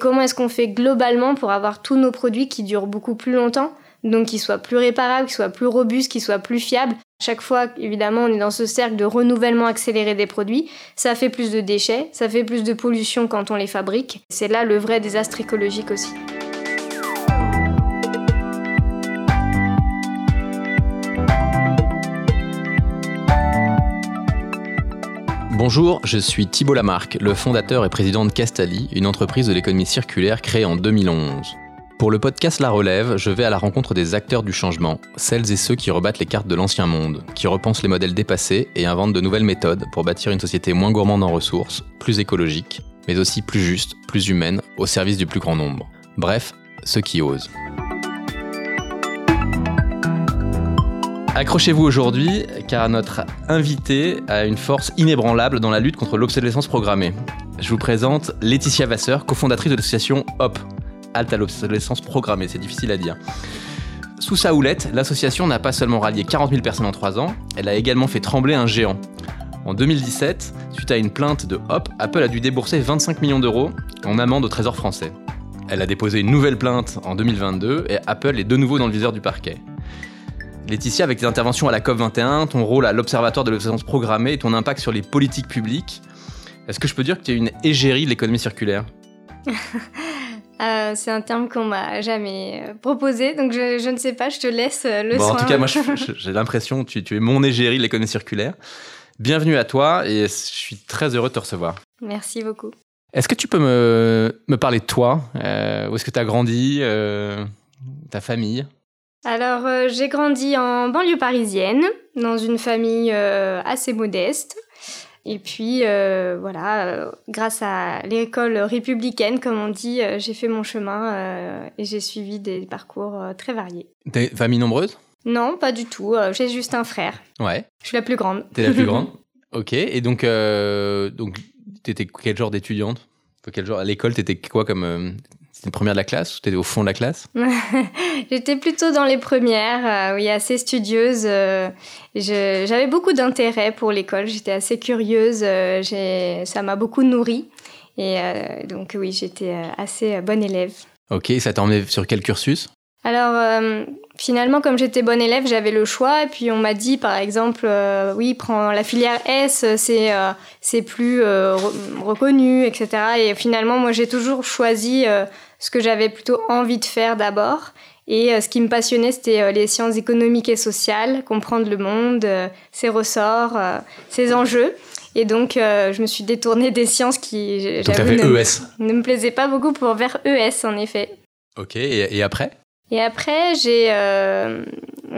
Comment est-ce qu'on fait globalement pour avoir tous nos produits qui durent beaucoup plus longtemps donc qu'ils soient plus réparables, qu'ils soient plus robustes, qu'ils soient plus fiables? Chaque fois, évidemment, on est dans ce cercle de renouvellement accéléré des produits. Ça fait plus de déchets, ça fait plus de pollution quand on les fabrique. C'est là le vrai désastre écologique aussi. Bonjour, je suis Thibault Lamarck, le fondateur et président de Castali, une entreprise de l'économie circulaire créée en 2011. Pour le podcast La Relève, je vais à la rencontre des acteurs du changement, celles et ceux qui rebattent les cartes de l'ancien monde, qui repensent les modèles dépassés et inventent de nouvelles méthodes pour bâtir une société moins gourmande en ressources, plus écologique, mais aussi plus juste, plus humaine, au service du plus grand nombre. Bref, ceux qui osent. Accrochez-vous aujourd'hui, car notre invité a une force inébranlable dans la lutte contre l'obsolescence programmée. Je vous présente Laetitia Vasseur, cofondatrice de l'association HOP, halte à l'obsolescence programmée, c'est difficile à dire. Sous sa houlette, l'association n'a pas seulement rallié 40 000 personnes en 3 ans, elle a également fait trembler un géant. En 2017, suite à une plainte de Hop, Apple a dû débourser 25 millions d'euros en amende au Trésor français. Elle a déposé une nouvelle plainte en 2022 et Apple est de nouveau dans le viseur du parquet. Laetitia, avec tes interventions à la COP21, ton rôle à l'Observatoire de l'obsolescence programmée et ton impact sur les politiques publiques, est-ce que je peux dire que tu es une égérie de l'économie circulaire? Euh, c'est un terme qu'on m'a jamais euh, proposé, donc je, ne sais pas, je te laisse euh, le bon, En tout cas, moi, j'ai l'impression que tu, es mon égérie de l'économie circulaire. Bienvenue à toi et je suis très heureux de te recevoir. Merci beaucoup. Est-ce que tu peux me, me parler de toi? Où est-ce que tu as grandi Ta famille? Alors, j'ai grandi en banlieue parisienne, dans une famille assez modeste. Et puis, euh, voilà, euh, grâce à l'école républicaine, comme on dit, euh, j'ai fait mon chemin et j'ai suivi des parcours très variés. T'es famille nombreuse? Non, pas du tout. j'ai juste un frère. Ouais. Je suis la plus grande. T'es la plus grande? Ok. Et donc, donc t'étais quel genre d'étudiante? Quel genre, À l'école, t'étais quoi comme c'était une première de la classe ou étais au fond de la classe? J'étais plutôt dans les premières, euh, oui, assez studieuse. Euh, j'avais beaucoup d'intérêt pour l'école, j'étais assez curieuse, euh, ça m'a beaucoup nourri. Et donc oui, j'étais assez bonne élève. Ok, ça t'a emmené sur quel cursus? Alors finalement, comme j'étais bonne élève, j'avais le choix. Et puis on m'a dit, par exemple, oui, prends la filière S, c'est c'est plus reconnu, etc. Et finalement, moi, j'ai toujours choisi ce que j'avais plutôt envie de faire d'abord. Et euh, ce qui me passionnait, c'était euh, les sciences économiques et sociales, comprendre le monde, euh, ses ressorts, ses enjeux. Et donc, je me suis détournée des sciences qui, j'avoue, ne, ES. ne me plaisaient pas beaucoup pour vers ES, en effet. Ok, et, après? Et après, j'ai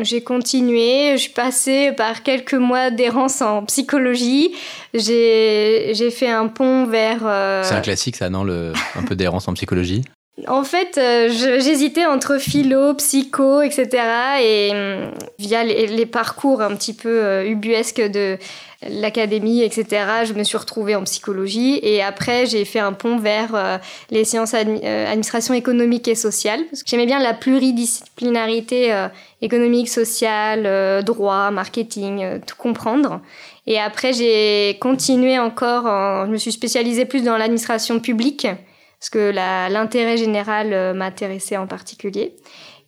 j'ai continué. Je suis passée par quelques mois d'errance en psychologie. J'ai fait un pont vers... C'est un classique, ça, non? Le, Un peu d'errance en psychologie? En fait, euh, j'hésitais entre philo, psycho, etc. Et hum, via les, parcours un petit peu euh, ubuesques de l'académie, etc., je me suis retrouvée en psychologie. Et après, j'ai fait un pont vers euh, les sciences administration économique et sociale. Parce que j'aimais bien la pluridisciplinarité économique, sociale, droit, marketing, tout comprendre. Et après, j'ai continué encore, je me suis spécialisée plus dans l'administration publique parce que l'intérêt général euh, m'intéressait en particulier.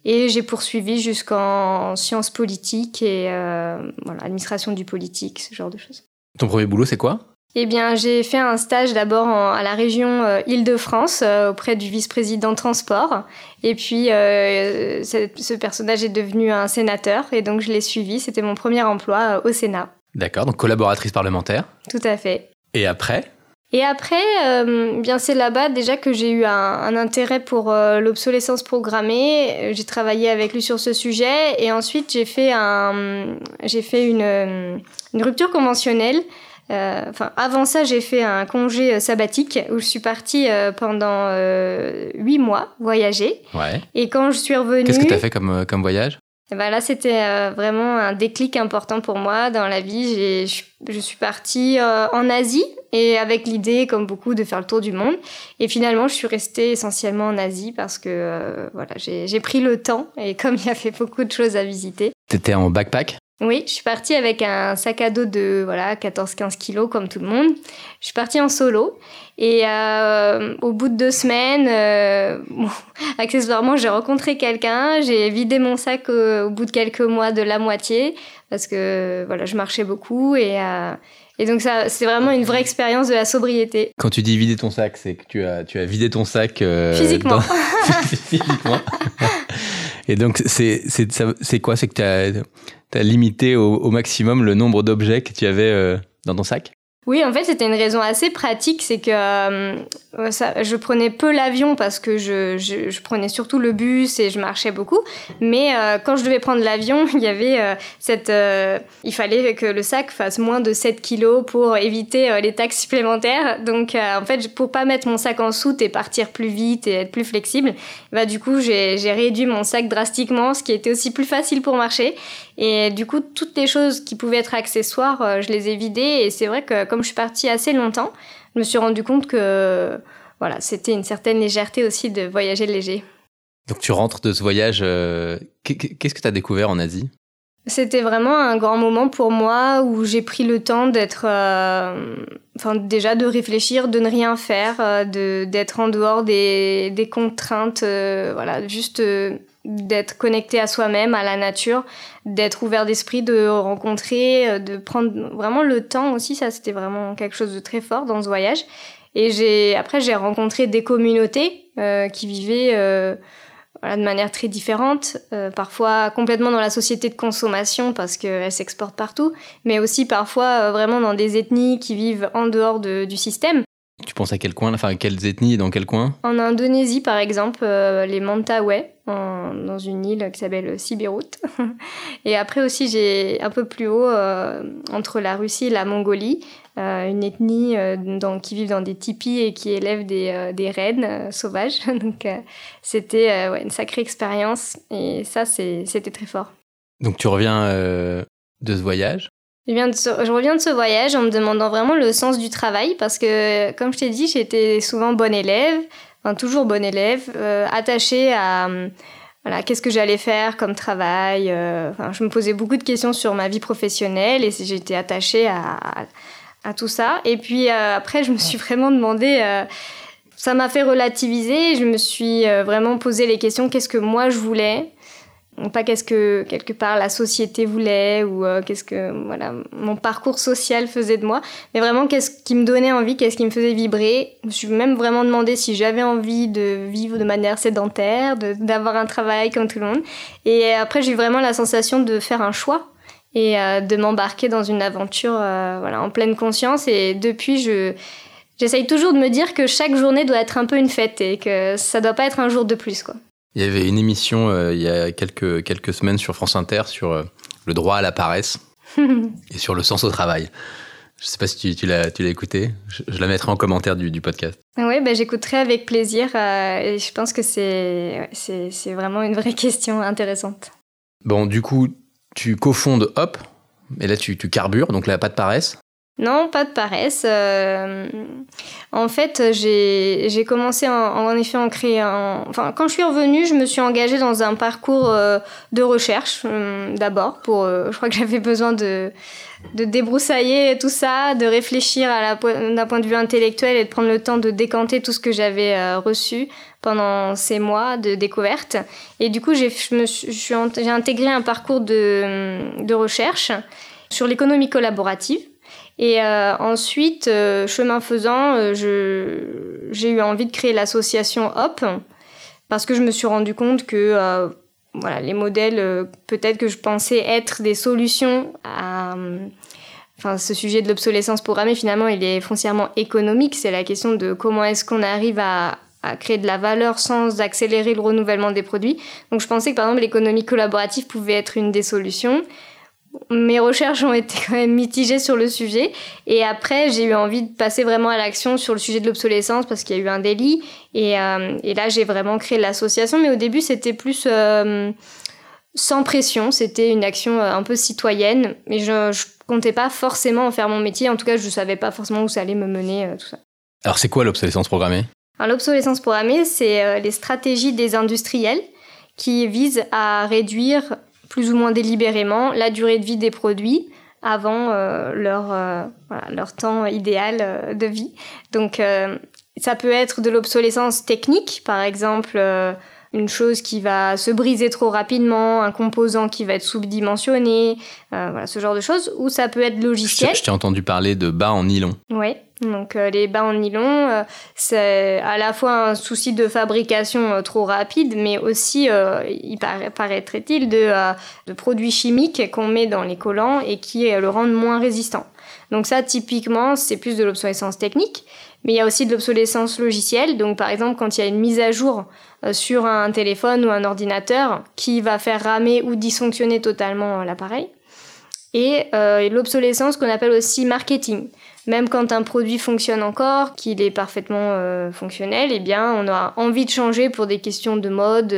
Et j'ai poursuivi jusqu'en sciences politiques et euh, voilà, administration du politique, ce genre de choses. Ton premier boulot, c'est quoi? Eh bien, j'ai fait un stage d'abord à la région euh, Île-de-France auprès du vice-président transport. Et puis, ce personnage est devenu un sénateur et donc je l'ai suivi. C'était mon premier emploi au Sénat. D'accord, donc collaboratrice parlementaire. Tout à fait. Et après? Et après, euh, bien c'est là-bas déjà que j'ai eu un, intérêt pour euh, l'obsolescence programmée. J'ai travaillé avec lui sur ce sujet et ensuite j'ai fait un, j'ai fait une, une, rupture conventionnelle. Euh, enfin, avant ça, j'ai fait un congé sabbatique où je suis partie pendant huit mois voyager. Ouais. Et quand je suis revenue, qu'est-ce que tu as fait comme comme voyage? Et ben là, c'était vraiment un déclic important pour moi dans la vie. Je suis partie en Asie et avec l'idée, comme beaucoup, de faire le tour du monde. Et finalement, je suis restée essentiellement en Asie parce que euh, voilà, j'ai pris le temps et comme il y avait beaucoup de choses à visiter. T'étais en backpack? Oui, je suis partie avec un sac à dos de voilà 14-15 kilos comme tout le monde. Je suis partie en solo et euh, au bout de deux semaines, euh, accessoirement, j'ai rencontré quelqu'un. J'ai vidé mon sac au, bout de quelques mois de la moitié parce que voilà, je marchais beaucoup et euh, et donc ça, c'est vraiment une vraie expérience de la sobriété. Quand tu dis vider ton sac, c'est que tu as tu as vidé ton sac physiquement. physiquement. et donc c'est c'est c'est quoi? C'est que tu as tu as limité au, maximum le nombre d'objets que tu avais euh, dans ton sac? Oui, en fait, c'était une raison assez pratique, c'est que euh, je prenais peu l'avion parce que je, je, prenais surtout le bus et je marchais beaucoup. Mais euh, quand je devais prendre l'avion, il y avait euh, cette, il fallait que le sac fasse moins de 7 kilos pour éviter les taxes supplémentaires. Donc, en fait, pour pas mettre mon sac en soute et partir plus vite et être plus flexible, bah du coup, j'ai réduit mon sac drastiquement, ce qui était aussi plus facile pour marcher. Et du coup, toutes les choses qui pouvaient être accessoires, je les ai vidées. Et c'est vrai que comme je suis partie assez longtemps, je me suis rendu compte que voilà, c'était une certaine légèreté aussi de voyager léger. Donc tu rentres de ce voyage, euh, qu'est-ce que tu as découvert en Asie? C'était vraiment un grand moment pour moi où j'ai pris le temps d'être, euh, enfin déjà de réfléchir, de ne rien faire, euh, de d'être en dehors des, des contraintes, voilà, juste d'être connecté à soi-même, à la nature, d'être ouvert d'esprit, de rencontrer, euh, de prendre vraiment le temps aussi. Ça, c'était vraiment quelque chose de très fort dans ce voyage. Et j'ai après j'ai rencontré des communautés euh, qui vivaient euh, voilà, de manière très différente, euh, parfois complètement dans la société de consommation parce qu'elles s'exportent partout, mais aussi parfois euh, vraiment dans des ethnies qui vivent en dehors de, du système. Tu penses à quel coin, enfin quelles ethnies et dans quel coin En Indonésie, par exemple, euh, les Mentawai, dans une île qui s'appelle Sibirut. et après aussi, j'ai un peu plus haut, euh, entre la Russie et la Mongolie, euh, une ethnie qui vit dans des tipis et qui élève des, des rennes sauvages. Donc c'était une sacrée expérience et ça, c'était très fort. Donc tu reviens de ce voyage je, reviens de ce voyage en me demandant vraiment le sens du travail parce que, comme je t'ai dit, j'étais souvent bonne élève, enfin toujours bonne élève, euh, attachée à voilà, qu'est-ce que j'allais faire comme travail. Euh, enfin, je me posais beaucoup de questions sur ma vie professionnelle et j'étais attachée à, tout ça. Et puis euh, après, je me suis vraiment demandé ça m'a fait relativiser. Je me suis vraiment posé les questions qu'est-ce que moi je voulais? Pas qu'est-ce que quelque part la société voulait ou euh, qu'est-ce que voilà mon parcours social faisait de moi. Mais vraiment qu'est-ce qui me donnait envie qu'est-ce qui me faisait vibrer? Je me suis même vraiment demandé si j'avais envie de vivre de manière sédentaire d'avoir un travail comme tout le monde. Et après j'ai eu vraiment la sensation de faire un choix et euh, de m'embarquer dans une aventure euh, voilà en pleine conscience. Et depuis je j'essaye toujours de me dire que chaque journée doit être un peu une fête et que ça doit pas être un jour de plus quoi il y avait une émission euh, il y a quelques, quelques semaines sur France Inter sur euh, le droit à la paresse et sur le sens au travail. Je ne sais pas si tu, tu l'as écouté. Je, je, la mettrai en commentaire du, du podcast. Oui, bah, j'écouterai avec plaisir. Euh, et je pense que c'est c'est vraiment une vraie question intéressante. Bon, du coup, tu cofondes Hop. Et là, tu, tu carbures, donc là, pas de paresse. Non, pas de paresse. Euh, en fait, j'ai commencé en, en, effet en créer Enfin, quand je suis revenue, je me suis engagée dans un parcours euh, de recherche euh, d'abord. Pour, je crois que j'avais besoin de, de débroussailler tout ça, de réfléchir d'un point de vue intellectuel et de prendre le temps de décanter tout ce que j'avais reçu pendant ces mois de découverte. Et du coup, j'ai intégré un parcours de, de recherche sur l'économie collaborative et euh, ensuite, euh, chemin faisant, euh, j'ai eu envie de créer l'association Hop parce que je me suis rendu compte que voilà, les modèles, peut-être que je pensais être des solutions à enfin, ce sujet de l'obsolescence programmée, finalement, il est foncièrement économique. C'est la question de comment est-ce qu'on arrive à, à, créer de la valeur sans accélérer le renouvellement des produits. Donc je pensais que, par exemple, l'économie collaborative pouvait être une des solutions mes recherches ont été quand même mitigées sur le sujet. Et après, j'ai eu envie de passer vraiment à l'action sur le sujet de l'obsolescence parce qu'il y a eu un délit. Et, euh, et là, j'ai vraiment créé l'association. Mais au début, c'était plus euh, sans pression. C'était une action euh, un peu citoyenne. Mais je, ne comptais pas forcément en faire mon métier. En tout cas, je ne savais pas forcément où ça allait me mener, tout ça. Alors, c'est quoi l'obsolescence programmée? L'obsolescence programmée, c'est les stratégies des industriels qui visent à réduire plus ou moins délibérément la durée de vie des produits avant leur, voilà, leur temps idéal de vie. Donc ça peut être de l'obsolescence technique, par exemple une chose qui va se briser trop rapidement, un composant qui va être sous-dimensionné, euh, voilà, ce genre de choses, ou ça peut être logiciel. Je t'ai entendu parler de bas en nylon. Oui, donc euh, les bas en nylon, euh, c'est à la fois un souci de fabrication trop rapide, mais aussi, il paraîtrait-il, de, produits chimiques qu'on met dans les collants et qui le rendent moins résistant. Donc ça, typiquement, c'est plus de l'obsolescence technique, mais il y a aussi de l'obsolescence logicielle. Donc par exemple, quand il y a une mise à jour euh, sur un téléphone ou un ordinateur qui va faire ramer ou dysfonctionner totalement euh, l'appareil. Euh, et, l'obsolescence qu'on appelle aussi marketing. Même quand un produit fonctionne encore, qu'il est parfaitement fonctionnel, eh bien, on a envie de changer pour des questions de mode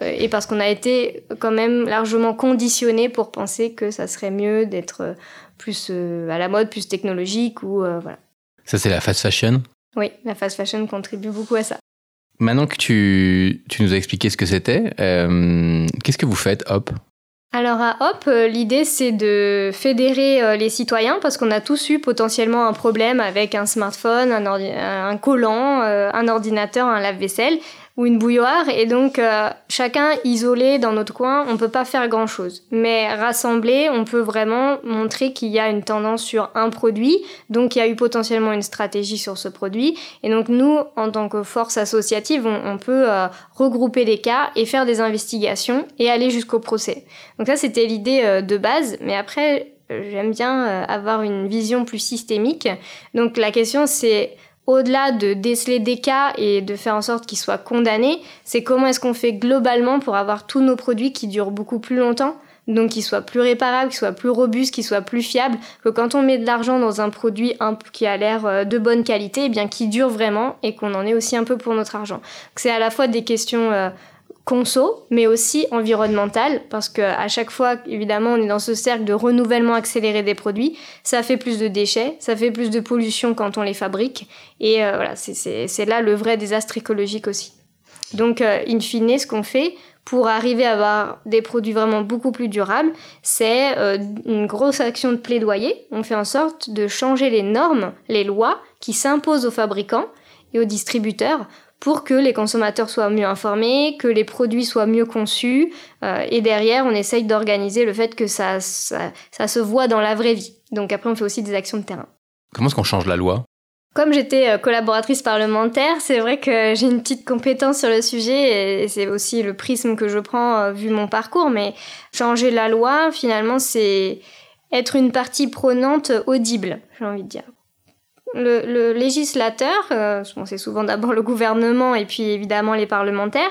et parce qu'on a été quand même largement conditionné pour penser que ça serait mieux d'être plus à la mode, plus technologique ou voilà. Ça, c'est la fast fashion? Oui, la fast fashion contribue beaucoup à ça. Maintenant que tu, tu nous as expliqué ce que c'était, euh, qu'est-ce que vous faites, Hop? Alors à Hop, euh, l'idée c'est de fédérer euh, les citoyens parce qu'on a tous eu potentiellement un problème avec un smartphone, un, un collant, un ordinateur, un lave-vaisselle ou une bouilloire et donc euh, chacun isolé dans notre coin, on peut pas faire grand chose. Mais rassemblé, on peut vraiment montrer qu'il y a une tendance sur un produit, donc il y a eu potentiellement une stratégie sur ce produit. Et donc nous, en tant que force associative, on, peut euh, regrouper les cas et faire des investigations et aller jusqu'au procès. Donc ça, c'était l'idée euh, de base. Mais après, j'aime bien avoir une vision plus systémique. Donc la question, c'est au-delà de déceler des cas et de faire en sorte qu'ils soient condamnés, c'est comment est-ce qu'on fait globalement pour avoir tous nos produits qui durent beaucoup plus longtemps, donc qu'ils soient plus réparables, qu'ils soient plus robustes, qu'ils soient plus fiables, que quand on met de l'argent dans un produit qui a l'air euh, de bonne qualité, eh bien qui dure vraiment et qu'on en ait aussi un peu pour notre argent. C'est à la fois des questions euh, conso, mais aussi environnemental, parce que à chaque fois, évidemment, on est dans ce cercle de renouvellement accéléré des produits, ça fait plus de déchets, ça fait plus de pollution quand on les fabrique, et euh, voilà, c'est là le vrai désastre écologique aussi. Donc, euh, in fine, ce qu'on fait pour arriver à avoir des produits vraiment beaucoup plus durables, c'est euh, une grosse action de plaidoyer. On fait en sorte de changer les normes, les lois qui s'imposent aux fabricants et aux distributeurs pour que les consommateurs soient mieux informés, que les produits soient mieux conçus. Euh, et derrière, on essaye d'organiser le fait que ça, ça, se voit dans la vraie vie. Donc après, on fait aussi des actions de terrain. Comment est-ce qu'on change la loi? Comme j'étais euh, collaboratrice parlementaire, c'est vrai que j'ai une petite compétence sur le sujet et c'est aussi le prisme que je prends euh, vu mon parcours. Mais changer la loi, finalement, c'est être une partie prenante audible, j'ai envie de dire le, législateur, euh, c'est souvent d'abord le gouvernement et puis évidemment les parlementaires,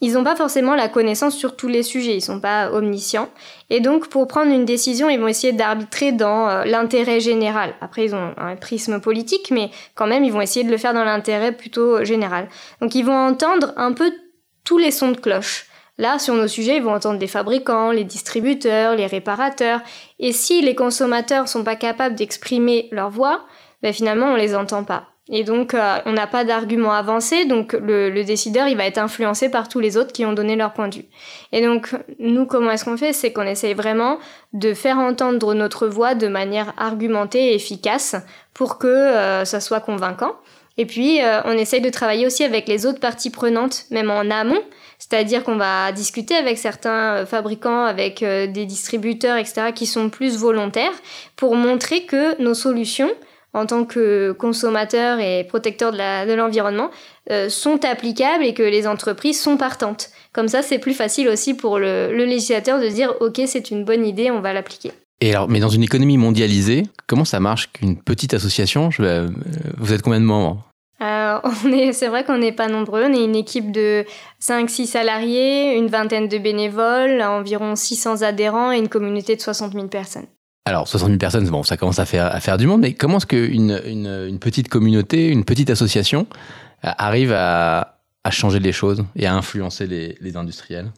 ils n'ont pas forcément la connaissance sur tous les sujets, ils sont pas omniscients. Et donc, pour prendre une décision, ils vont essayer d'arbitrer dans euh, l'intérêt général. Après, ils ont un prisme politique, mais quand même, ils vont essayer de le faire dans l'intérêt plutôt général. Donc, ils vont entendre un peu tous les sons de cloche. Là, sur nos sujets, ils vont entendre les fabricants, les distributeurs, les réparateurs. Et si les consommateurs sont pas capables d'exprimer leur voix, ben finalement on les entend pas. Et donc euh, on n'a pas d'argument avancé, donc le, le, décideur il va être influencé par tous les autres qui ont donné leur point de vue. Et donc nous comment est-ce qu'on fait? C'est qu'on essaye vraiment de faire entendre notre voix de manière argumentée et efficace pour que euh, ça soit convaincant. Et puis euh, on essaye de travailler aussi avec les autres parties prenantes, même en amont, c'est-à-dire qu'on va discuter avec certains fabricants, avec des distributeurs, etc., qui sont plus volontaires, pour montrer que nos solutions en tant que consommateurs et protecteurs de l'environnement euh, sont applicables et que les entreprises sont partantes. Comme ça, c'est plus facile aussi pour le, législateur de dire ok, c'est une bonne idée, on va l'appliquer. Et alors, mais dans une économie mondialisée, comment ça marche qu'une petite association euh, Vous êtes combien de membres? Euh, c'est vrai qu'on n'est pas nombreux. On est une équipe de 5-6 salariés, une vingtaine de bénévoles, environ 600 adhérents et une communauté de 60 000 personnes. Alors, 60 000 personnes, bon, ça commence à faire, à faire du monde, mais comment est-ce qu'une une, petite communauté, une petite association euh, arrive à, changer les choses et à influencer les, industriels?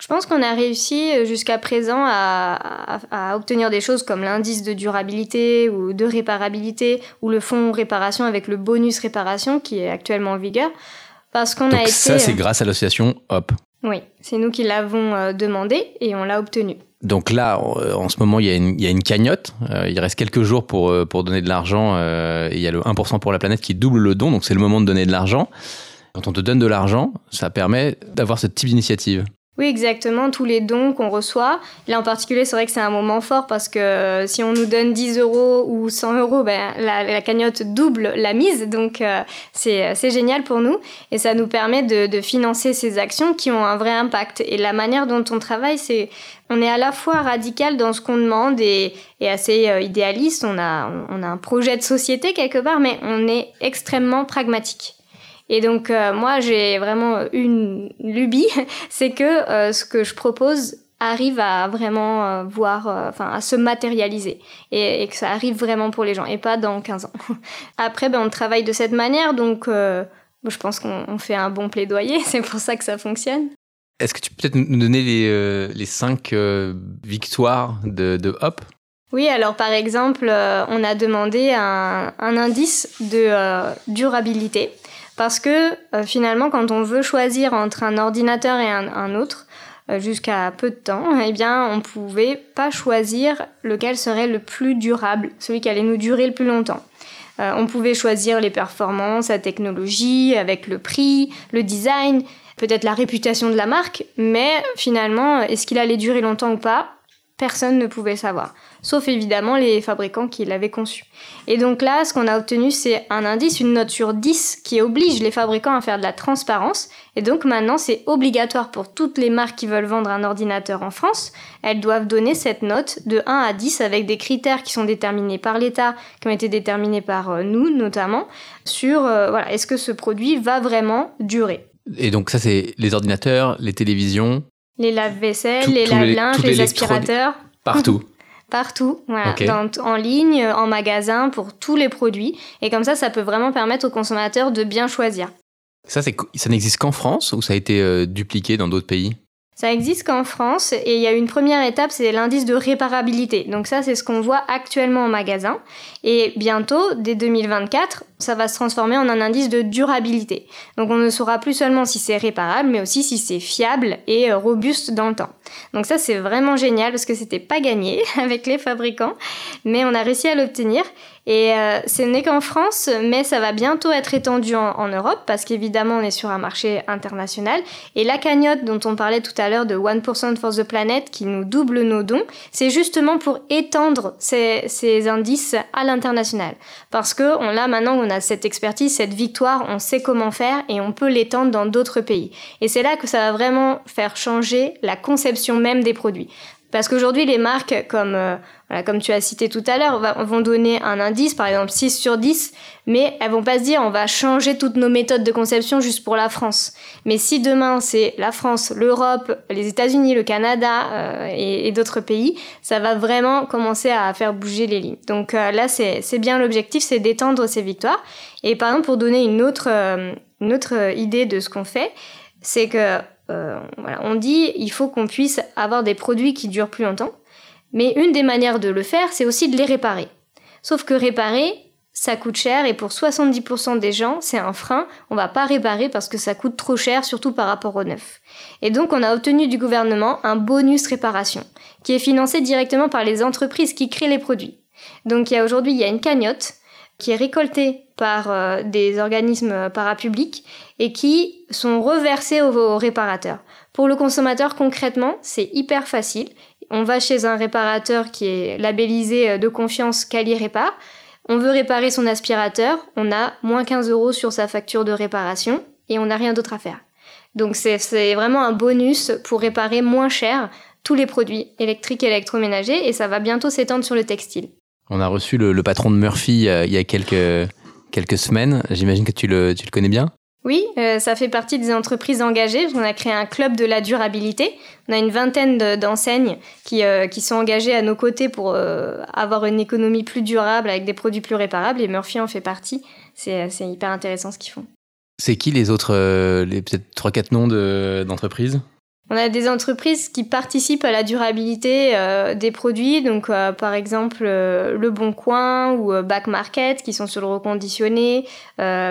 Je pense qu'on a réussi euh, jusqu'à présent à, obtenir des choses comme l'indice de durabilité ou de réparabilité ou le fonds réparation avec le bonus réparation qui est actuellement en vigueur. Parce qu'on a été. ça, c'est grâce à l'association Hop. Oui, c'est nous qui l'avons euh, demandé et on l'a obtenu. Donc là, euh, en ce moment, il y a une, cagnotte. Euh, il reste quelques jours pour, pour donner de l'argent. il y a le 1% pour la planète qui double le don. Donc c'est le moment de donner de l'argent. Quand on te donne de l'argent, ça permet d'avoir ce type d'initiative. Oui, exactement, tous les dons qu'on reçoit. Là en particulier, c'est vrai que c'est un moment fort parce que euh, si on nous donne 10 euros ou 100 euros, ben, la, cagnotte double la mise. Donc euh, c'est c'est génial pour nous et ça nous permet de, de financer ces actions qui ont un vrai impact. Et la manière dont on travaille, c'est on est à la fois radical dans ce qu'on demande et, et assez euh, idéaliste. On a, on a un projet de société quelque part, mais on est extrêmement pragmatique. Et donc euh, moi j'ai vraiment une lubie, c'est que euh, ce que je propose arrive à vraiment euh, voir, enfin à se matérialiser et, et que ça arrive vraiment pour les gens et pas dans 15 ans. Après ben on travaille de cette manière donc euh, je pense qu'on on fait un bon plaidoyer, c'est pour ça que ça fonctionne. Est-ce que tu peux peut-être nous donner les, euh, les cinq euh, victoires de, de Hop? Oui, alors par exemple, on a demandé un, un indice de durabilité parce que euh, finalement, quand on veut choisir entre un ordinateur et un, autre, euh, jusqu'à peu de temps, eh bien, on pouvait pas choisir lequel serait le plus durable, celui qui allait nous durer le plus longtemps. Euh, on pouvait choisir les performances, la technologie, avec le prix, le design, peut-être la réputation de la marque, mais finalement, est-ce qu'il allait durer longtemps ou pas? Personne ne pouvait savoir, sauf évidemment les fabricants qui l'avaient conçu. Et donc là, ce qu'on a obtenu, c'est un indice, une note sur 10 qui oblige les fabricants à faire de la transparence. Et donc maintenant, c'est obligatoire pour toutes les marques qui veulent vendre un ordinateur en France. Elles doivent donner cette note de 1 à 10 avec des critères qui sont déterminés par l'État, qui ont été déterminés par euh, nous notamment, sur euh, voilà, est-ce que ce produit va vraiment durer. Et donc ça, c'est les ordinateurs, les télévisions, Les lave-vaisselle, les lave-linges, les aspirateurs. partout. Partout, voilà, Ok. dans- en ligne, en magasin, pour tous les produits. Et comme ça, ça peut vraiment permettre aux consommateurs de bien choisir. ça, ça n'existe qu'en France ou ça a été euh, dupliqué dans d'autres pays? Ça existe qu'en France et il y a une première étape, c'est l'indice de réparabilité. Donc ça, c'est ce qu'on voit actuellement en magasin. Et bientôt, dès 2024, ça va se transformer en un indice de durabilité. Donc on ne saura plus seulement si c'est réparable, mais aussi si c'est fiable et euh, robuste dans le temps. Donc ça, c'est vraiment génial parce que c'était pas gagné avec les fabricants, mais on a réussi à l'obtenir. Et euh, ce n'est qu'en France, mais ça va bientôt être étendu en, en Europe parce qu'évidemment, on est sur un marché international. Et la cagnotte dont on parlait tout à l'heure de 1% for the Planet qui nous double nos dons, c'est justement pour étendre ces, ces indices à l'international. Parce que on a maintenant, on a cette expertise, cette victoire, on sait comment faire et on peut l'étendre dans d'autres pays. Et c'est là que ça va vraiment faire changer la conception même des produits. Parce qu'aujourd'hui, les marques, comme, euh, voilà, comme tu as cité tout à l'heure, vont donner un indice, par exemple 6 sur 10, mais elles vont pas se dire on va changer toutes nos méthodes de conception juste pour la France. Mais si demain c'est la France, l'Europe, les États-Unis, le Canada euh, et, d'autres pays, ça va vraiment commencer à faire bouger les lignes. Donc euh, là, c'est bien l'objectif, c'est d'étendre ces victoires. Et par exemple, pour donner une autre, euh, une autre idée de ce qu'on fait, c'est que euh, on dit il faut qu'on puisse avoir des produits qui durent plus longtemps. Mais une des manières de le faire, c'est aussi de les réparer. Sauf que réparer, ça coûte cher et pour 70% des gens, c'est un frein. On va pas réparer parce que ça coûte trop cher, surtout par rapport au neuf. Et donc, on a obtenu du gouvernement un bonus réparation qui est financé directement par les entreprises qui créent les produits. Donc, il y a aujourd'hui, il y a une cagnotte qui est récoltée par euh, des organismes parapublics et qui sont reversés aux, réparateurs. Pour le consommateur, concrètement, c'est hyper facile. On va chez un réparateur qui est labellisé euh, de confiance Cali Répare. On veut réparer son aspirateur, on a moins 15 euros sur sa facture de réparation et on n'a rien d'autre à faire. Donc c'est vraiment un bonus pour réparer moins cher tous les produits électriques et électroménagers et ça va bientôt s'étendre sur le textile. On a reçu le, le patron de Murphy euh, il y a quelques, quelques semaines. J'imagine que tu le, tu le connais bien Oui, euh, ça fait partie des entreprises engagées. On a créé un club de la durabilité. On a une vingtaine de- d'enseignes qui, euh, qui sont engagées à nos côtés pour euh, avoir une économie plus durable avec des produits plus réparables. Et Murphy en fait partie. C'est hyper intéressant ce qu'ils font. C'est qui les autres, les peut-être 3-4 noms de- d'entreprises? On a des entreprises qui participent à la durabilité euh, des produits, donc euh, par exemple euh, Le Bon Coin ou Back Market qui sont sur le reconditionné,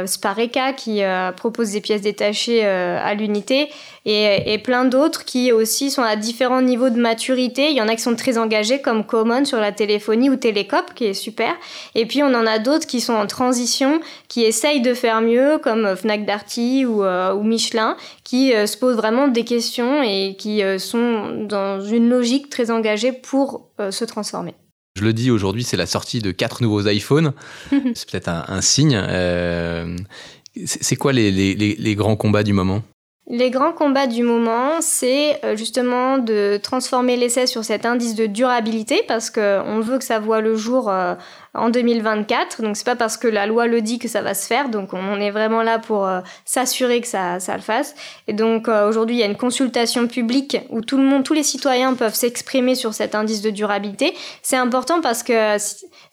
Spareka qui propose des pièces détachées à l'unité et, plein d'autres qui aussi sont à différents niveaux de maturité. Il y en a qui sont très engagés comme Common sur la téléphonie ou Télécop qui est super. Et puis on en a d'autres qui sont en transition, qui essayent de faire mieux comme Fnac Darty ou Michelin qui se posent vraiment des questions et qui euh, sont dans une logique très engagée pour euh, se transformer. Je le dis aujourd'hui, c'est la sortie de quatre nouveaux iPhones. c'est peut-être un, signe. Euh, c'est quoi les, les, les, grands combats du moment? Les grands combats du moment, c'est justement de transformer l'essai sur cet indice de durabilité parce qu'on veut que ça voit le jour en 2024. Donc c'est pas parce que la loi le dit que ça va se faire. Donc on est vraiment là pour euh, s'assurer que ça, ça le fasse. Et donc euh, aujourd'hui il y a une consultation publique où tout le monde, tous les citoyens peuvent s'exprimer sur cet indice de durabilité. C'est important parce que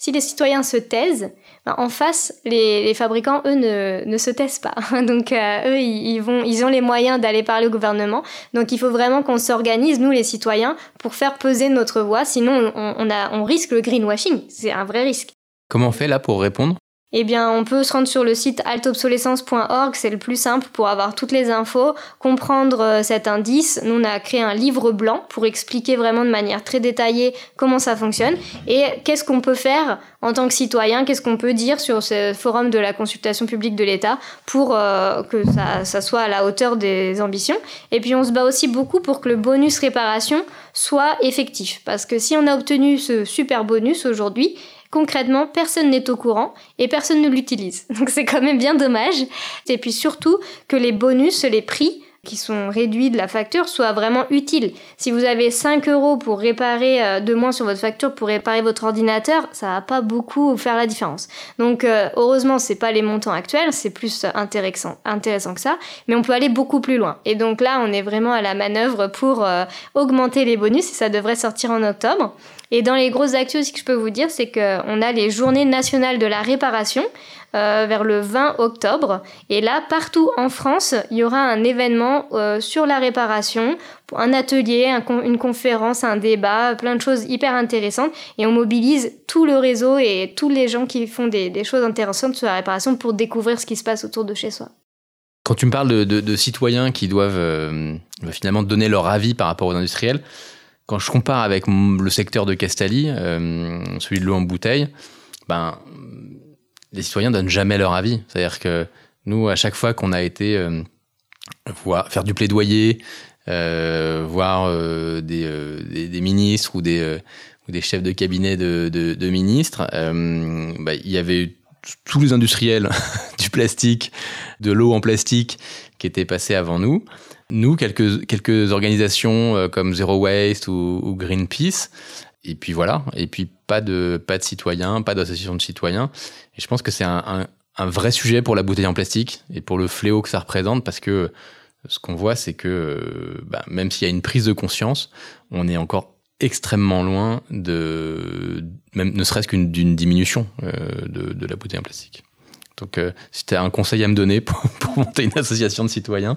si, les citoyens se taisent, ben, en face, les, fabricants, eux, ne, se taisent pas. Donc, euh, eux, ils, ont les moyens d'aller parler au gouvernement. Donc, il faut vraiment qu'on s'organise, nous, les citoyens, pour faire peser notre voix. Sinon, on, on risque le greenwashing. C'est un vrai risque. Comment on fait là pour répondre? Eh bien, on peut se rendre sur le site altobsolescence.org, c'est le plus simple pour avoir toutes les infos, comprendre euh, cet indice. Nous, on a créé un livre blanc pour expliquer vraiment de manière très détaillée comment ça fonctionne et qu'est-ce qu'on peut faire en tant que citoyen, qu'est-ce qu'on peut dire sur ce forum de la consultation publique de l'État pour euh, que ça, ça soit à la hauteur des ambitions? Et puis, on se bat aussi beaucoup pour que le bonus réparation soit effectif. Parce que si on a obtenu ce super bonus aujourd'hui, concrètement, personne n'est au courant et personne ne l'utilise. Donc c'est quand même bien dommage. Et puis surtout que les bonus, les prix qui sont réduits de la facture soient vraiment utiles. Si vous avez 5 euros pour réparer euh, de moins sur votre facture pour réparer votre ordinateur, ça va pas beaucoup faire la différence. Donc euh, heureusement, c'est pas les montants actuels, c'est plus intéressant, intéressant que ça, mais on peut aller beaucoup plus loin. Et donc là, on est vraiment à la manœuvre pour euh, augmenter les bonus et ça devrait sortir en octobre. Et dans les grosses actions aussi que je peux vous dire, c'est qu'on a les journées nationales de la réparation euh, vers le 20 octobre. Et là, partout en France, il y aura un événement euh, sur la réparation, un atelier, une conférence, un débat, plein de choses hyper intéressantes. Et on mobilise tout le réseau et tous les gens qui font des, choses intéressantes sur la réparation pour découvrir ce qui se passe autour de chez soi. Quand tu me parles de, citoyens qui doivent euh, finalement donner leur avis par rapport aux industriels, quand je compare avec le secteur de Castali, euh, celui de l'eau en bouteille, ben, les citoyens donnent jamais leur avis. C'est-à-dire que nous, à chaque fois qu'on a été euh, faire du plaidoyer, euh, voir des, ministres ou des, chefs de cabinet de, ministres, ben, il y avait tous les industriels du plastique, de l'eau en plastique qui étaient passés avant nous. Nous, quelques, quelques organisations euh, comme Zero Waste ou, Greenpeace. Et puis voilà. Et puis pas de, pas de citoyens, pas d'association de citoyens. Et je pense que c'est un, un, vrai sujet pour la bouteille en plastique et pour le fléau que ça représente parce que ce qu'on voit, c'est que bah, même s'il y a une prise de conscience, on est encore extrêmement loin de, même ne serait-ce qu'une d'une diminution euh, de, de, la bouteille en plastique. Donc, euh, si tu as un conseil à me donner pour, pour monter une association de citoyens,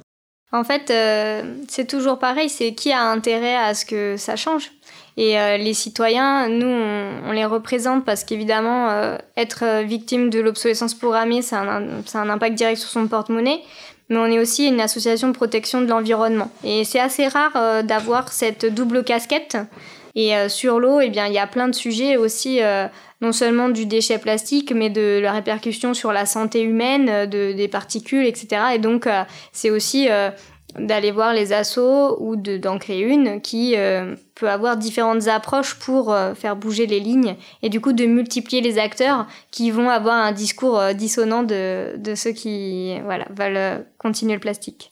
en fait, euh, c'est toujours pareil, c'est qui a intérêt à ce que ça change. Et euh, les citoyens, nous, on, les représente parce qu'évidemment, euh, être victime de l'obsolescence programmée, ça a, un, impact direct sur son porte-monnaie. Mais on est aussi une association de protection de l'environnement. Et c'est assez rare d'avoir cette double casquette. Et sur l'eau, eh bien, il y a plein de sujets aussi non seulement du déchet plastique, mais de la répercussion sur la santé humaine, euh, de, des particules, etc. Et donc, euh, c'est aussi euh, d'aller voir les assos ou d'en créer une qui peut avoir différentes approches pour faire bouger les lignes et du coup de multiplier les acteurs qui vont avoir un discours dissonant de, de ceux qui voilà, veulent continuer le plastique.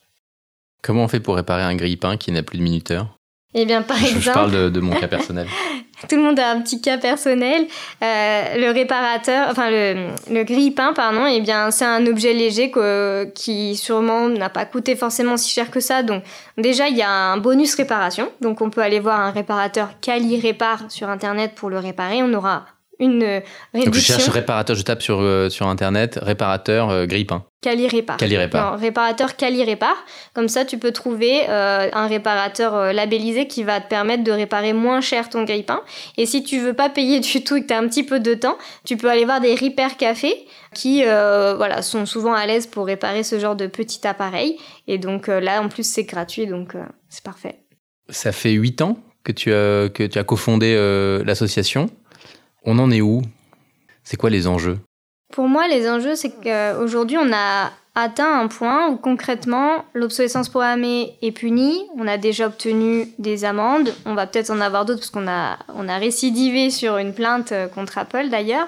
Comment on fait pour réparer un grille-pain qui n'a plus de minuteur? Eh bien, par exemple. Je parle de, mon cas personnel. tout le monde a un petit cas personnel. Euh, le réparateur, enfin le, le grille-pain, pardon, eh bien, c'est un objet léger qui sûrement n'a pas coûté forcément si cher que ça. Donc, déjà, il y a un bonus réparation. Donc, on peut aller voir un réparateur Cali Répare sur Internet pour le réparer. On aura une réduction. Donc je cherche réparateur, je tape sur, sur internet réparateur grille-pain. Cali Répar. Cali Répar. Non, réparateur Cali Répar. Comme ça, tu peux trouver euh, un réparateur euh, labellisé qui va te permettre de réparer moins cher ton grille-pain. Et si tu veux pas payer du tout et que tu as un petit peu de temps, tu peux aller voir des repair cafés qui euh, voilà, sont souvent à l'aise pour réparer ce genre de petit appareil. Et donc là, en plus, c'est gratuit, donc c'est parfait. Ça fait 8 ans que tu as, que tu as cofondé l'association. On en est où? C'est quoi les enjeux? Pour moi, les enjeux, c'est qu'aujourd'hui, on a atteint un point où concrètement, l'obsolescence programmée est punie. On a déjà obtenu des amendes. On va peut-être en avoir d'autres parce qu'on a, on a récidivé sur une plainte euh, contre Apple d'ailleurs.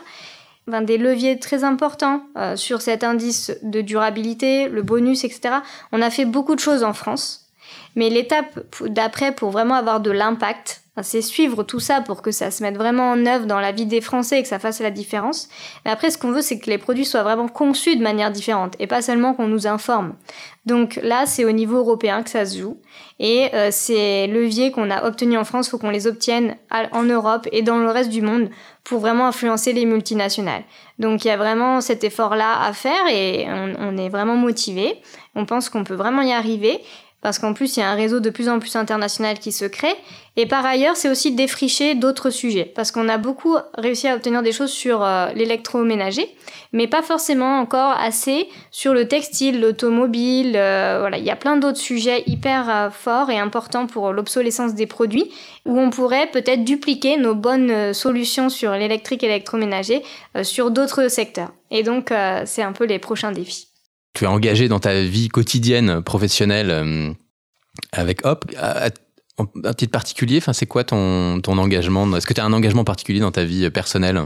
Enfin, des leviers très importants euh, sur cet indice de durabilité, le bonus, etc. On a fait beaucoup de choses en France. Mais l'étape d'après pour vraiment avoir de l'impact, c'est suivre tout ça pour que ça se mette vraiment en œuvre dans la vie des Français et que ça fasse la différence. Mais après, ce qu'on veut, c'est que les produits soient vraiment conçus de manière différente et pas seulement qu'on nous informe. Donc là, c'est au niveau européen que ça se joue. Et euh, ces leviers qu'on a obtenus en France, faut qu'on les obtienne en Europe et dans le reste du monde pour vraiment influencer les multinationales. Donc il y a vraiment cet effort-là à faire et on, on est vraiment motivé. On pense qu'on peut vraiment y arriver parce qu'en plus il y a un réseau de plus en plus international qui se crée. Et par ailleurs, c'est aussi défricher d'autres sujets, parce qu'on a beaucoup réussi à obtenir des choses sur euh, l'électroménager, mais pas forcément encore assez sur le textile, l'automobile. Euh, voilà, il y a plein d'autres sujets hyper euh, forts et importants pour l'obsolescence des produits, où on pourrait peut-être dupliquer nos bonnes solutions sur l'électrique électroménager sur d'autres secteurs. Et donc, c'est un peu les prochains défis tu es engagé dans ta vie quotidienne professionnelle euh, avec Hop. À, un titre particulier, c'est quoi ton, ton engagement? Est-ce que tu as un engagement particulier dans ta vie personnelle?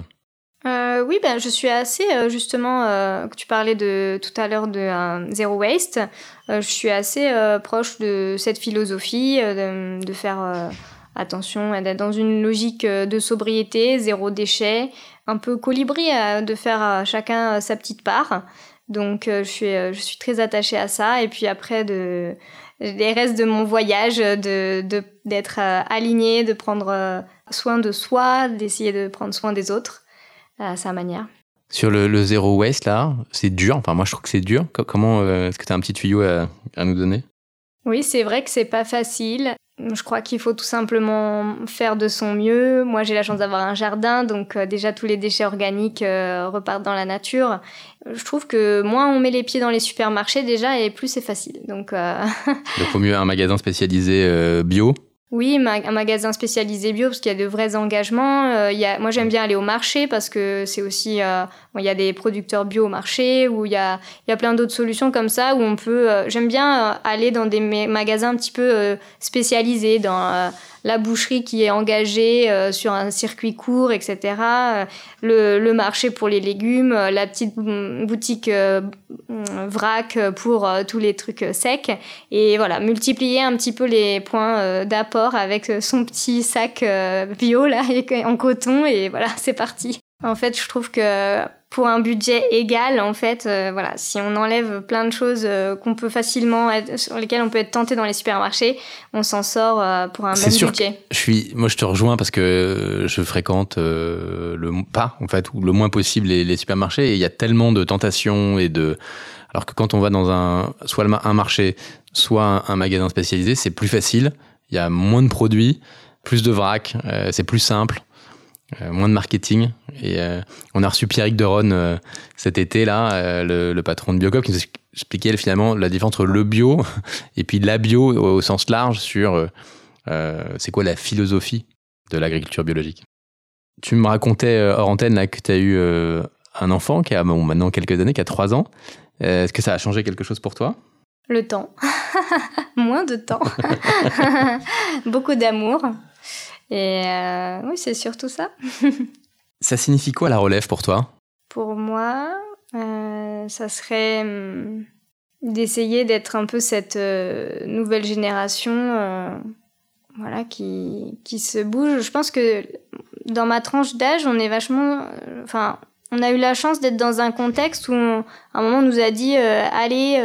Euh, oui, ben, je suis assez, euh, justement, que tu parlais de, tout à l'heure de Zero Waste, je suis assez proche de cette philosophie de, de, faire attention, d'être dans une logique de sobriété, zéro déchet, un peu colibri, de faire chacun sa petite part. Donc euh, je, suis, euh, je suis très attachée à ça. Et puis après, de, les restes de mon voyage, de, d'être euh, alignée, de prendre soin de soi, d'essayer de prendre soin des autres à sa manière. Sur le, le zéro waste, là, c'est dur. Enfin, moi, je trouve que c'est dur. Comment est-ce que tu as un petit tuyau à, à nous donner? Oui, c'est vrai que c'est pas facile. Je crois qu'il faut tout simplement faire de son mieux. Moi, j'ai la chance d'avoir un jardin, donc euh, déjà tous les déchets organiques euh, repartent dans la nature. Je trouve que moins on met les pieds dans les supermarchés déjà, et plus c'est facile. Donc, euh... donc, au mieux un magasin spécialisé bio oui, un magasin spécialisé bio parce qu'il y a de vrais engagements. Euh, moi, j'aime bien aller au marché parce que c'est aussi, euh, il y a des producteurs bio au marché où il y a, il y a plein d'autres solutions comme ça où on peut. Euh, j'aime bien aller dans des magasins un petit peu spécialisés dans la boucherie qui est engagée euh, sur un circuit court, etc. Euh, le, marché pour les légumes, euh, la petite boutique vrac pour tous les trucs secs. Et voilà, multiplier un petit peu les points d'apport avec son petit sac bio là, en coton. Et voilà, c'est parti. En fait, je trouve que pour un budget égal, en fait, euh, voilà, si on enlève plein de choses euh, qu'on peut facilement, sur lesquelles on peut être tenté dans les supermarchés, on s'en sort euh, pour un même sûr budget. je suis, moi, je te rejoins parce que je fréquente le pas, en fait, ou le moins possible les, les supermarchés et il y a tellement de tentations et de, alors que quand on va dans un, soit un marché, soit un, magasin spécialisé, c'est plus facile. Il y a moins de produits, plus de vrac, c'est plus simple. Euh, moins de marketing. Et euh, on a reçu Pierrick Deron euh, cet été, là, le, patron de Biocop, qui nous expliquait finalement la différence entre le bio et puis la bio au, sens large sur c'est quoi la philosophie de l'agriculture biologique. Tu me racontais hors antenne là, que tu as eu un enfant qui a maintenant quelques années, qui a 3 ans. Est-ce que ça a changé quelque chose pour toi? Le temps. Moins de temps. Beaucoup d'amour. Et euh, oui, c'est surtout ça. ça signifie quoi la relève pour toi? Pour moi, euh, ça serait hum, d'essayer d'être un peu cette euh, nouvelle génération voilà, qui, qui se bouge. Je pense que dans ma tranche d'âge, on est vachement... Enfin, on a eu la chance d'être dans un contexte où à un moment on nous a dit allez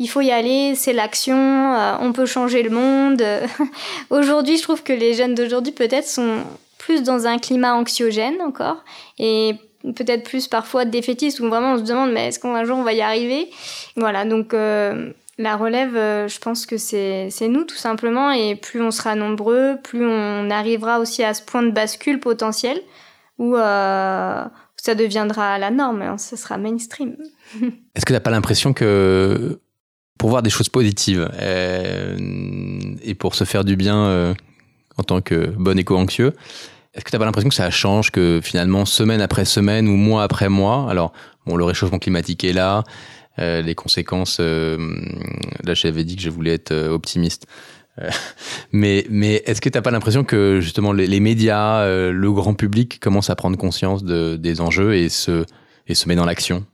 il faut y aller, c'est l'action, euh, on peut changer le monde. aujourd'hui, je trouve que les jeunes d'aujourd'hui peut-être sont plus dans un climat anxiogène encore et peut-être plus parfois défaitiste où vraiment on se demande mais est-ce qu'un jour on va y arriver? Voilà, donc euh, la relève, euh, je pense que c'est nous tout simplement et plus on sera nombreux, plus on arrivera aussi à ce point de bascule potentiel où ça deviendra la norme, ça sera mainstream. Est-ce que tu n'as pas l'impression que pour voir des choses positives et pour se faire du bien en tant que bon éco-anxieux, est-ce que tu n'as pas l'impression que ça change, que finalement, semaine après semaine ou mois après mois, alors, bon, le réchauffement climatique est là, euh, les conséquences, euh, là, j'avais dit que je voulais être euh, optimiste. mais mais est-ce que tu n'as pas l'impression que justement les, médias, le grand public commencent à prendre conscience de, des enjeux et se, et se met dans l'action?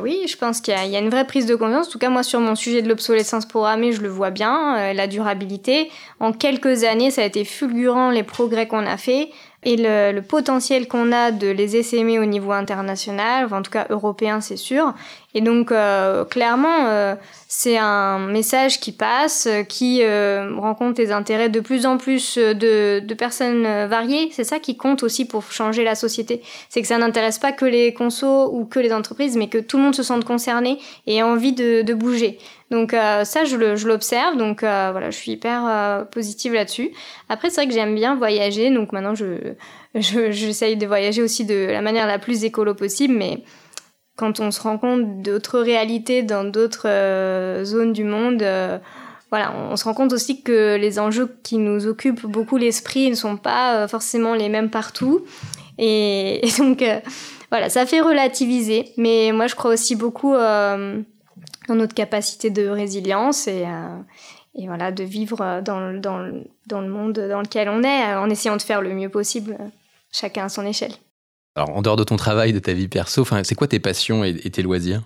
Oui, je pense qu'il y, a une vraie prise de conscience. En tout cas, moi, sur mon sujet de l'obsolescence programmée, je le vois bien, la durabilité. En quelques années, ça a été fulgurant les progrès qu'on a fait et le, potentiel qu'on a de les essaimer au niveau international, en tout cas européen, c'est sûr. Et donc, euh, clairement, euh, c'est un message qui passe, qui euh, rencontre les intérêts de plus en plus de, de personnes variées. C'est ça qui compte aussi pour changer la société. C'est que ça n'intéresse pas que les consos ou que les entreprises, mais que tout le monde se sente concerné et ait envie de, de bouger. Donc euh, ça, je l'observe, donc euh, voilà, je suis hyper euh, positive là-dessus. Après, c'est vrai que j'aime bien voyager, donc maintenant, je j'essaye de voyager aussi de la manière la plus écolo possible, mais quand on se rend compte d'autres réalités dans d'autres zones du monde, voilà, on, se rend compte aussi que les enjeux qui nous occupent beaucoup l'esprit ne sont pas forcément les mêmes partout. Et, donc, voilà, ça fait relativiser, mais moi, je crois aussi beaucoup dans notre capacité de résilience et, euh, voilà, de vivre dans, le monde dans lequel on est, euh, en essayant de faire le mieux possible, euh, chacun à son échelle. Alors, en dehors de ton travail, de ta vie perso, c'est quoi tes passions et, tes loisirs?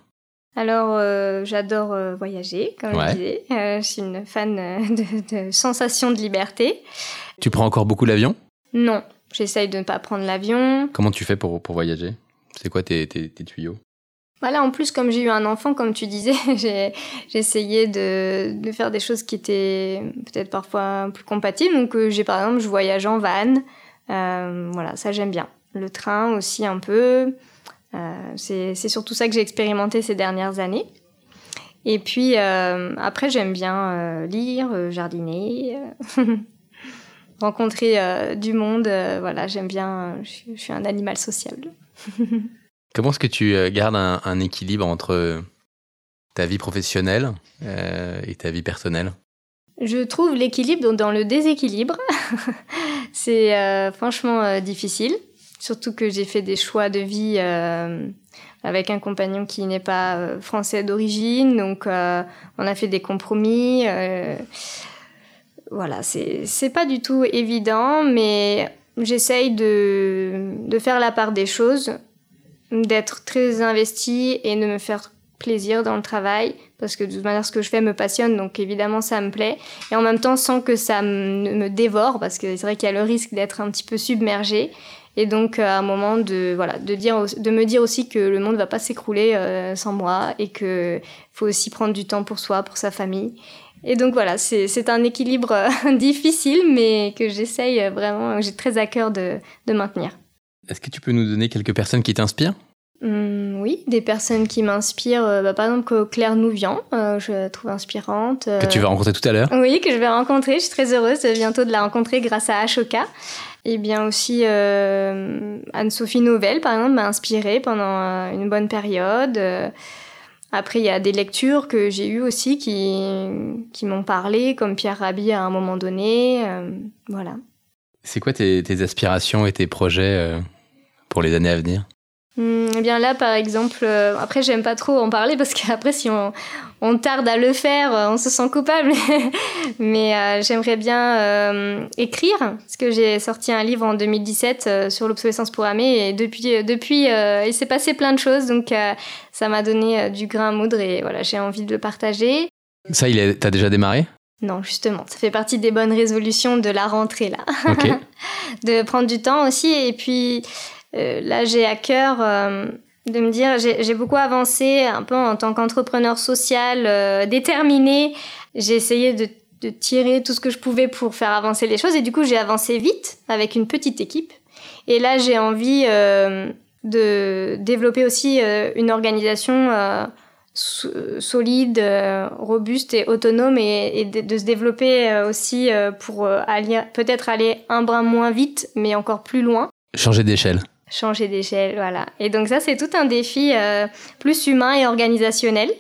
Alors, j'adore voyager, comme je disais. je suis une fan de, de sensations de liberté. Tu prends encore beaucoup l'avion? Non, j'essaye de ne pas prendre l'avion. Comment tu fais pour, pour voyager? C'est quoi tes, tes, tes tuyaux? Voilà, en plus, comme j'ai eu un enfant, comme tu disais, j'ai essayé de, de, faire des choses qui étaient peut-être parfois plus compatibles. Donc, euh, j'ai par exemple, je voyage en van. Euh, voilà, ça j'aime bien. Le train aussi un peu. Euh, c'est surtout ça que j'ai expérimenté ces dernières années. Et puis, après, j'aime bien lire, jardiner, rencontrer du monde. voilà, j'aime bien. je suis un animal sociable. Comment est-ce que tu euh, gardes un, équilibre entre euh, ta vie professionnelle euh, et ta vie personnelle? Je trouve l'équilibre dans le déséquilibre. c'est franchement difficile, surtout que j'ai fait des choix de vie avec un compagnon qui n'est pas français d'origine, donc on a fait des compromis. voilà, c'est pas du tout évident, mais j'essaye de, de faire la part des choses d'être très investie et de me faire plaisir dans le travail parce que de toute manière ce que je fais me passionne donc évidemment ça me plaît et en même temps sans que ça me dévore parce que c'est vrai qu'il y a le risque d'être un petit peu submergé et donc à un moment de voilà de dire de me dire aussi que le monde va pas s'écrouler euh, sans moi et que faut aussi prendre du temps pour soi pour sa famille et donc voilà c'est un équilibre euh, difficile mais que j'essaye vraiment j'ai très à cœur de, de maintenir est-ce que tu peux nous donner quelques personnes qui t'inspirent? Hum, oui, des personnes qui m'inspirent, euh, bah, par exemple Claire Nouvian, euh, je la trouve inspirante. Que tu vas rencontrer tout à l'heure Oui, que je vais rencontrer, je suis très heureuse bientôt de la rencontrer grâce à Ashoka. Et bien aussi euh, Anne-Sophie Novelle, par exemple, m'a inspirée pendant une bonne période. Après, il y a des lectures que j'ai eues aussi qui, qui m'ont parlé, comme Pierre Rabhi à un moment donné. voilà. C'est quoi tes, tes, aspirations et tes projets pour les années à venir? Hmm, eh bien là, par exemple, euh, après j'aime pas trop en parler parce qu'après si on, on, tarde à le faire, euh, on se sent coupable. Mais euh, j'aimerais bien écrire parce que j'ai sorti un livre en 2017 sur l'obsolescence programmée et depuis, depuis il s'est passé plein de choses donc ça m'a donné du grain à moudre et voilà j'ai envie de le partager. Ça, il t'as déjà démarré? Non, justement, ça fait partie des bonnes résolutions de la rentrée là. de prendre du temps aussi et puis euh, là, j'ai à cœur euh, de me dire, j'ai beaucoup avancé un peu en tant qu'entrepreneur social euh, déterminé. J'ai essayé de, de tirer tout ce que je pouvais pour faire avancer les choses. Et du coup, j'ai avancé vite avec une petite équipe. Et là, j'ai envie euh, de développer aussi euh, une organisation solide, robuste et autonome et, de, se développer aussi pour peut-être aller un brin moins vite, mais encore plus loin. Changer d'échelle. Changer d'échelle, voilà. Et donc ça, c'est tout un défi plus humain et organisationnel.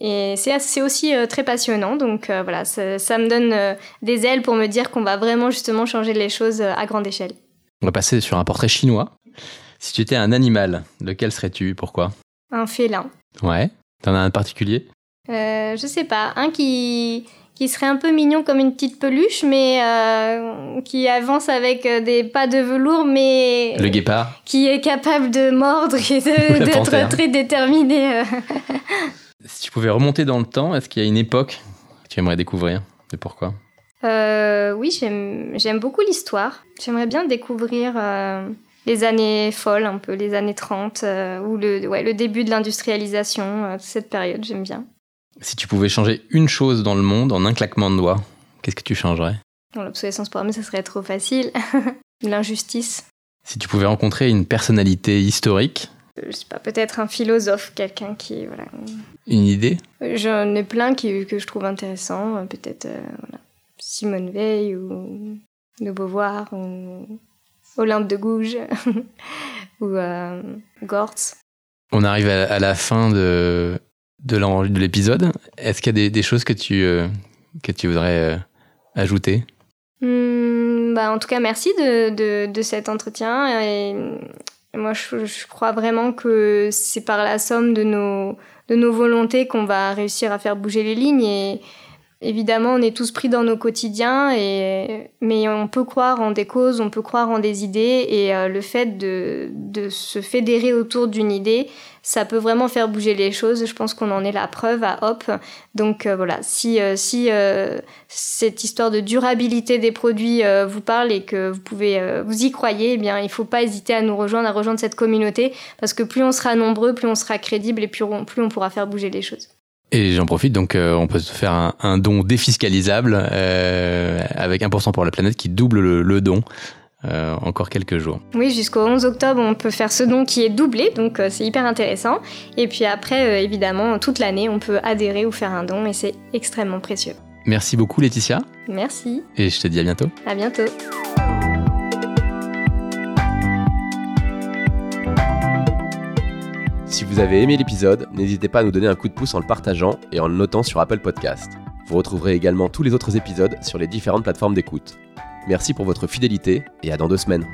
Et c'est aussi très passionnant. Donc voilà, ça, ça, me donne des ailes pour me dire qu'on va vraiment justement changer les choses à grande échelle. On va passer sur un portrait chinois. Si tu étais un animal, lequel serais-tu? Pourquoi? Un félin. Ouais. T'en as un particulier? Euh, Je sais pas. Un qui, qui serait un peu mignon comme une petite peluche, mais euh, qui avance avec euh, des pas de velours, mais. Le guépard Qui est capable de mordre et d'être très déterminé. Euh. si tu pouvais remonter dans le temps, est-ce qu'il y a une époque que tu aimerais découvrir Et pourquoi? Euh, oui, j'aime beaucoup l'histoire. J'aimerais bien découvrir euh, les années folles, un peu les années 30, euh, ou le, ouais, le début de l'industrialisation, cette période, j'aime bien. Si tu pouvais changer une chose dans le monde en un claquement de doigts, qu'est-ce que tu changerais? Dans l'obsolescence programmée, ça serait trop facile. L'injustice. Si tu pouvais rencontrer une personnalité historique? Je sais pas, peut-être un philosophe, quelqu'un qui. Voilà. Une idée? J'en ai plein qui, que je trouve intéressants. Peut-être voilà, Simone Veil ou de Beauvoir ou Olympe de Gouges ou euh, Gortz. On arrive à, la fin de, de l'épisode. Est-ce qu'il y a des, choses que tu, euh, que tu voudrais euh, ajouter? Hmm, bah, En tout cas, merci de, de, cet entretien. Et moi, je, crois vraiment que c'est par la somme de nos, de nos volontés qu'on va réussir à faire bouger les lignes. Et, Évidemment, on est tous pris dans nos quotidiens, mais on peut croire en des causes, on peut croire en des idées, et euh, le fait de, se fédérer autour d'une idée, ça peut vraiment faire bouger les choses. Je pense qu'on en est la preuve à Hop. Donc euh, voilà, si, euh, cette histoire de durabilité des produits vous parle et que vous pouvez vous y croyez, eh bien il faut pas hésiter à nous rejoindre, à rejoindre cette communauté, parce que plus on sera nombreux, plus on sera crédible et plus on pourra faire bouger les choses. Et j'en profite, donc euh, on peut faire un, don défiscalisable euh, avec 1% pour la planète qui double le, don. Euh, encore quelques jours. Oui, jusqu'au 11 octobre, on peut faire ce don qui est doublé, donc c'est hyper intéressant. Et puis après, évidemment, toute l'année, on peut adhérer ou faire un don, et c'est extrêmement précieux. Merci beaucoup, Laetitia. Merci. Et je te dis à bientôt. À bientôt. Si vous avez aimé l'épisode, n'hésitez pas à nous donner un coup de pouce en le partageant et en le notant sur Apple Podcast. Vous retrouverez également tous les autres épisodes sur les différentes plateformes d'écoute. Merci pour votre fidélité et à dans deux semaines.